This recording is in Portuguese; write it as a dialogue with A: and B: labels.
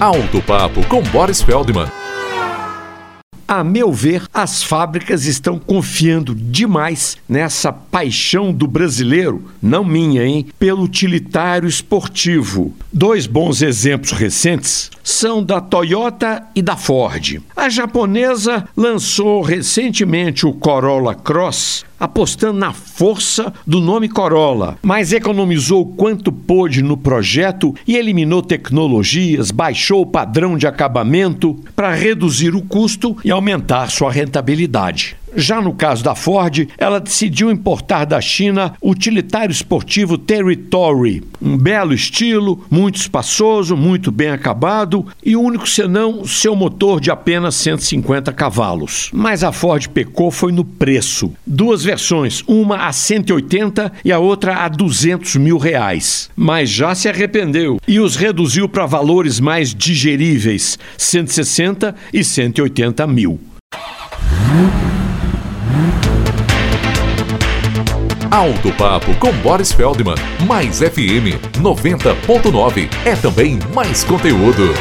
A: Alto Papo com Boris Feldman.
B: A meu ver, as fábricas estão confiando demais nessa paixão do brasileiro, não minha, hein, pelo utilitário esportivo. Dois bons exemplos recentes são da Toyota e da Ford. A japonesa lançou recentemente o Corolla Cross, apostando na força do nome Corolla, mas economizou quanto pôde no projeto e eliminou tecnologias, baixou o padrão de acabamento para reduzir o custo e aumentar sua rentabilidade. Já no caso da Ford, ela decidiu importar da China o utilitário esportivo Territory, um belo estilo, muito espaçoso, muito bem acabado e único senão seu motor de apenas 150 cavalos. Mas a Ford pecou foi no preço. Duas versões, uma a 180 e a outra a 200 mil reais. Mas já se arrependeu e os reduziu para valores mais digeríveis, 160 e 180 mil.
A: Alto Papo com Boris Feldman. Mais FM 90.9 é também mais conteúdo.